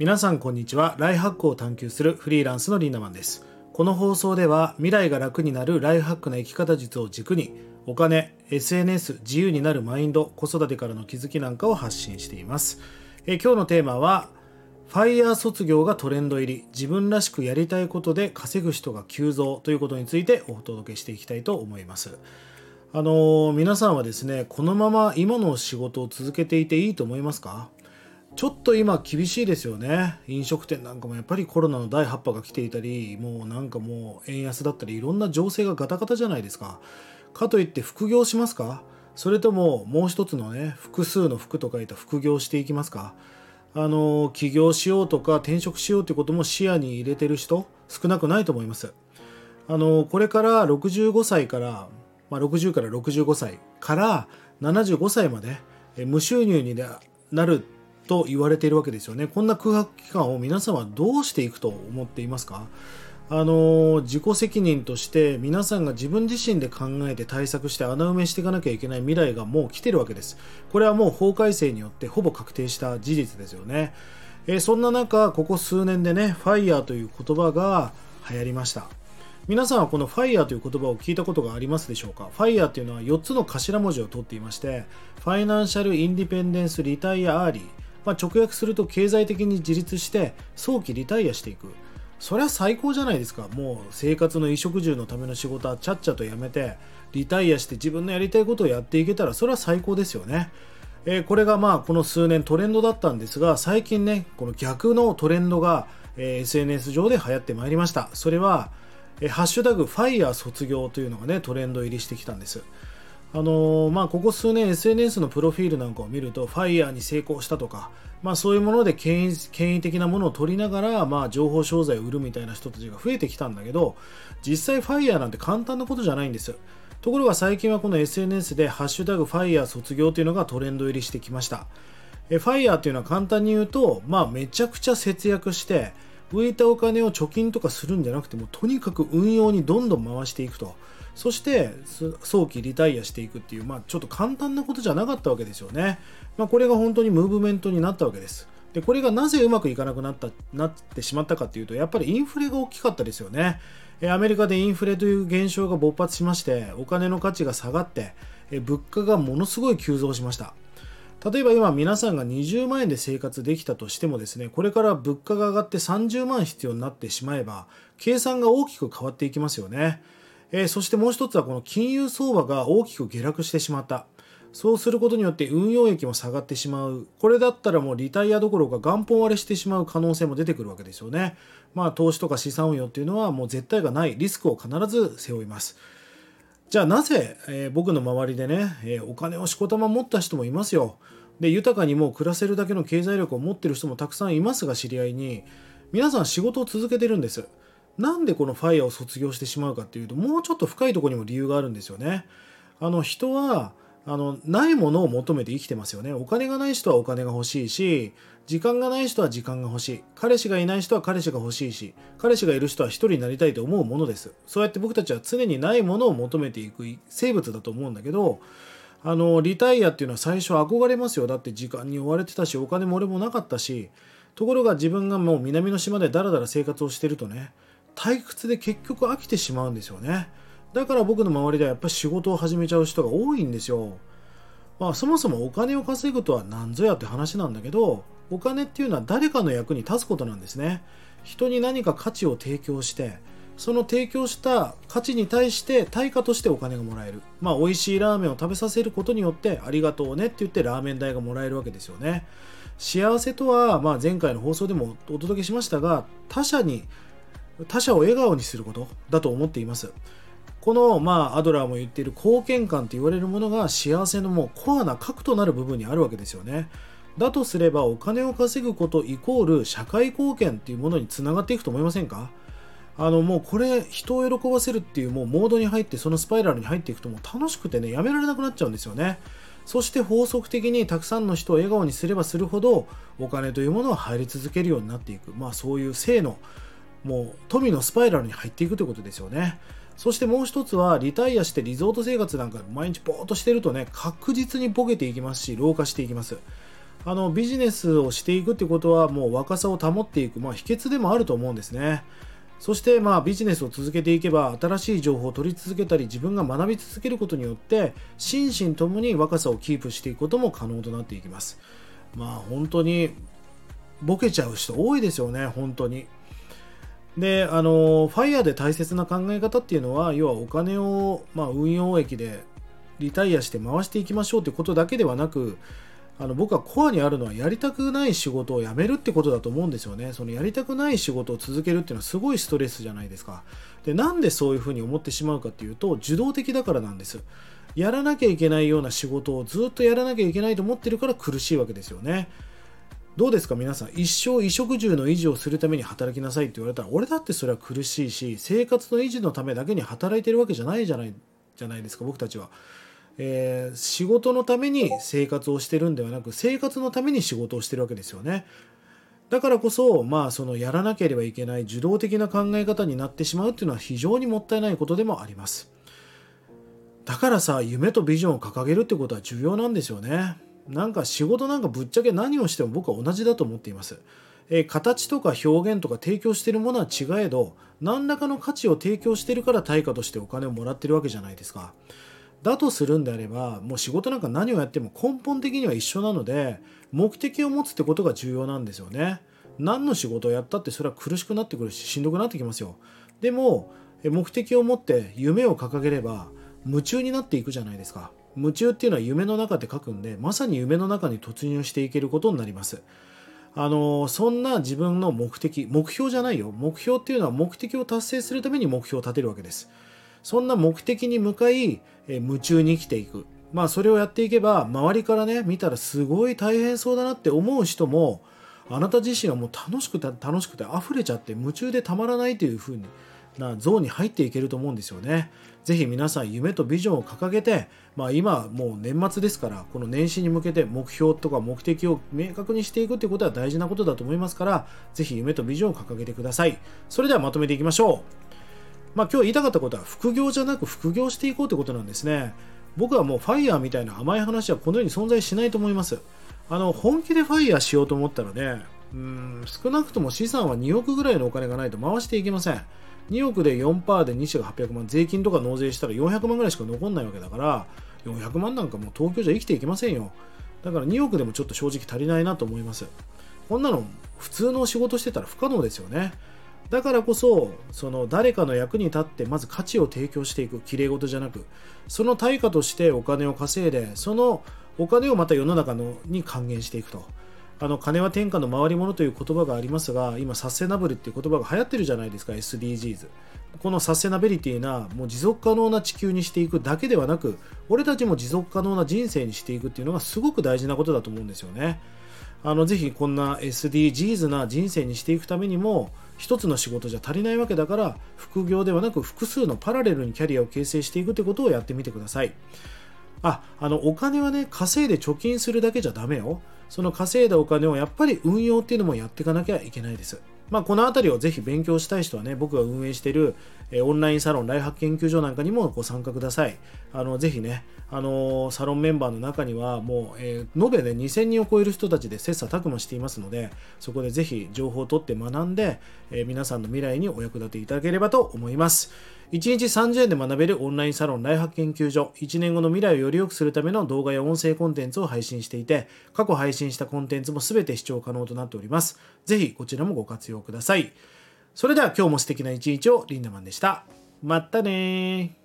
皆さんこんにちは。ライフハックを探求するフリーランスのリンダマンです。この放送では未来が楽になるライフハックな生き方術を軸にお金 SNS 自由になるマインド子育てからの気づきなんかを発信しています。え今日のテーマはファイヤー卒業がトレンド入り自分らしくやりたいことで稼ぐ人が急増ということについてお届けしていきたいと思います。あの皆さんはですねこのまま今の仕事を続けていていいと思いますか？ちょっと今厳しいですよね。飲食店なんかもやっぱりコロナの第8波が来ていたりもうなんかもう円安だったりいろんな情勢がガタガタじゃないですか。かといって副業しますか？それとももう一つのね複数の服と書いた副業していきますか？あの起業しようとか転職しようということも視野に入れてる人少なくないと思います。あのこれから65歳からまあ、60から65歳から75歳まで無収入になると言われているわけですよね。こんな空白期間を皆さんはどうしていくと思っていますか？あの自己責任として皆さんが自分自身で考えて対策して穴埋めしていかなきゃいけない未来がもう来てるわけです。これはもう法改正によってほぼ確定した事実ですよね。え、そんな中、ここ数年でね、ファイヤーという言葉が流行りました。皆さんはこの FIRE という言葉を聞いたことがありますでしょうか？FIRE というのは4つの頭文字を取っていましてFinancial Independence Retire Early、まあ、直訳すると経済的に自立して早期リタイアしていく。それは最高じゃないですか。もう生活の衣食住のための仕事はちゃっちゃとやめてリタイアして自分のやりたいことをやっていけたらそれは最高ですよね。えー、これがまあこの数年トレンドだったんですが最近ねこの逆のトレンドが、SNS 上で流行ってまいりました。それはハッシュタグ FIRE 卒業というのがねトレンド入りしてきたんです。あのー、まあ、ここ数年 SNS のプロフィールなんかを見ると、ファイヤーに成功したとか、まあ、そういうもので権威権威的なものを取りながら、まあ、情報商材を売るみたいな人たちが増えてきたんだけど、実際ファイヤーなんて簡単なことじゃないんです。ところが最近はこの SNS でハッシュタグファイヤー卒業というのがトレンド入りしてきました。えファイヤーっていうのは簡単に言うと、まあ、めちゃくちゃ節約して、浮いたお金を貯金とかするんじゃなくてもとにかく運用にどんどん回していくとそして早期リタイアしていくっていう、まあ、ちょっと簡単なことじゃなかったわけですよね、まあ、これが本当にムーブメントになったわけです。でこれがなぜうまくいかなくなったなってしまったかっていうとやっぱりインフレが大きかったですよね。アメリカでインフレという現象が勃発しましてお金の価値が下がって物価がものすごい急増しました。例えば今皆さんが20万円で生活できたとしてもですね、これから物価が上がって30万必要になってしまえば、計算が大きく変わっていきますよね。えー、そしてもう一つはこの金融相場が大きく下落してしまった。そうすることによって運用益も下がってしまう。これだったらもうリタイアどころか元本割れしてしまう可能性も出てくるわけですよね。まあ投資とか資産運用っていうのはもう絶対がないリスクを必ず背負います。じゃあなぜ、えー、僕の周りでね、えー、お金をしこたま持った人もいますよ。で豊かにもう暮らせるだけの経済力を持ってる人もたくさんいますが知り合いに皆さん仕事を続けてるんです。なんでこのファイヤーを卒業してしまうかっていうともうちょっと深いとこにも理由があるんですよね。あの人はあのないものを求めて生きてますよね。お金がない人はお金が欲しいし時間がない人は時間が欲しい彼氏がいない人は彼氏が欲しいし彼氏がいる人は一人になりたいと思うものですそうやって僕たちは常にないものを求めていく生物だと思うんだけどあのリタイアっていうのは最初憧れますよだって時間に追われてたしお金も俺もなかったしところが自分がもう南の島でダラダラ生活をしてるとね退屈で結局飽きてしまうんですよねだから僕の周りではやっぱり仕事を始めちゃう人が多いんですよまあそもそもお金を稼ぐとは何ぞやって話なんだけどお金っていうのは誰かの役に立つことなんですね人に何か価値を提供してその提供した価値に対して対価としてお金がもらえる。まあ、美味しいラーメンを食べさせることによって、ありがとうねって言ってラーメン代がもらえるわけですよね。幸せとは、まあ、前回の放送でもお届けしましたが、他者に、他者を笑顔にすることだと思っています。この、まあ、アドラーも言っている貢献感と言われるものが幸せのもうコアな核となる部分にあるわけですよね。だとすればお金を稼ぐことイコール社会貢献っていうものにつながっていくと思いませんか？あのもうこれ人を喜ばせるっていうもうモードに入ってそのスパイラルに入っていくともう楽しくてねやめられなくなっちゃうんですよねそして法則的にたくさんの人を笑顔にすればするほどお金というものは入り続けるようになっていくまあそういう性のもう富のスパイラルに入っていくということですよねそしてもう一つはリタイアしてリゾート生活なんか毎日ぼーっとしてるとね確実にボケていきますし老化していきますあのビジネスをしていくってことはもう若さを保っていく、まあ、秘訣でもあると思うんですね。そしてまあビジネスを続けていけば新しい情報を取り続けたり自分が学び続けることによって心身ともに若さをキープしていくことも可能となっていきます。まあ本当にボケちゃう人多いですよね、本当に。で、あの、ファイヤーで大切な考え方っていうのは、要はお金を、まあ、運用益でリタイアして回していきましょうってことだけではなく、あの僕はコアにあるのはやりたくない仕事を辞めるってことだと思うんですよね。そのやりたくない仕事を続けるっていうのはすごいストレスじゃないですか。で、なんでそういうふうに思ってしまうかっていうと、受動的だからなんです。やらなきゃいけないような仕事をずっとやらなきゃいけないと思ってるから苦しいわけですよね。どうですか皆さん。一生衣食住の維持をするために働きなさいって言われたら俺だってそれは苦しいし生活の維持のためだけに働いてるわけじゃないじゃないじゃないですか僕たちは、えー、仕事のために生活をしてるんではなく生活のために仕事をしてるわけですよね。だからこそまあそのやらなければいけない受動的な考え方になってしまうっていうのは非常にもったいないことでもあります。だからさ夢とビジョンを掲げるってことは重要なんですよね。なんか仕事なんかぶっちゃけ何をしても僕は同じだと思っています。え形とか表現とか提供しているものは違えど何らかの価値を提供しているから対価としてお金をもらってるわけじゃないですか。だとするんであればもう仕事なんか何をやっても根本的には一緒なので目的を持つってことが重要なんですよね。何の仕事をやったってそれは苦しくなってくるししんどくなってきますよ。でも目的を持って夢を掲げれば夢中になっていくじゃないですか。夢中っていうのは夢の中で書くんでまさに夢の中に突入していけることになります。あのそんな自分の目的目標じゃないよ。目標っていうのは目的を達成するために目標を立てるわけです。そんな目的に向かいえ夢中に生きていく。まあそれをやっていけば周りからね見たらすごい大変そうだなって思う人もあなた自身はもう楽しくて楽しくて溢れちゃって夢中でたまらないというふうになゾーンに入っていけると思うんですよね。ぜひ皆さん夢とビジョンを掲げて、まあ、今もう年末ですからこの年始に向けて目標とか目的を明確にしていくってことは大事なことだと思いますからぜひ夢とビジョンを掲げてください。それではまとめていきましょう。まあ、今日言いたかったことは副業じゃなく副業していこうってことなんですね。僕はもうファイヤーみたいな甘い話はこの世に存在しないと思います。あの本気でファイヤーしようと思ったらねうん少なくとも資産は2億ぐらいのお金がないと回していけません。2億で4%で2社が800万税金とか納税したら400万ぐらいしか残んないわけだから400万なんかもう東京じゃ生きていけませんよ。だから2億でもちょっと正直足りないなと思います。こんなの普通の仕事してたら不可能ですよね。だからこそその誰かの役に立ってまず価値を提供していくきれい事じゃなくその対価としてお金を稼いでそのお金をまた世の中のに還元していくと。あの金は天下の回り物という言葉がありますが今サステナブルっていう言葉が流行ってるじゃないですか SDGs このサステナビリティなもう持続可能な地球にしていくだけではなく俺たちも持続可能な人生にしていくっていうのがすごく大事なことだと思うんですよね。あのぜひこんな SDGs な人生にしていくためにも一つの仕事じゃ足りないわけだから副業ではなく複数のパラレルにキャリアを形成していくってことをやってみてください。ああのお金はね稼いで貯金するだけじゃダメよその稼いだお金をやっぱり運用っていうのもやっていかなきゃいけないです。まあ、この辺りをぜひ勉強したい人はね、僕が運営している、オンラインサロン、ライハック研究所なんかにもご参加ください。あのぜひね、あのサロンメンバーの中にはもう、えー、延べね、2000人を超える人たちで切磋琢磨していますので、そこでぜひ情報を取って学んで、えー、皆さんの未来にお役立ていただければと思います。1日30円で学べるオンラインサロンライハ研究所。1年後の未来をより良くするための動画や音声コンテンツを配信していて過去配信したコンテンツも全て視聴可能となっております。ぜひこちらもご活用ください。それでは今日も素敵な一日をリンダマンでした。またね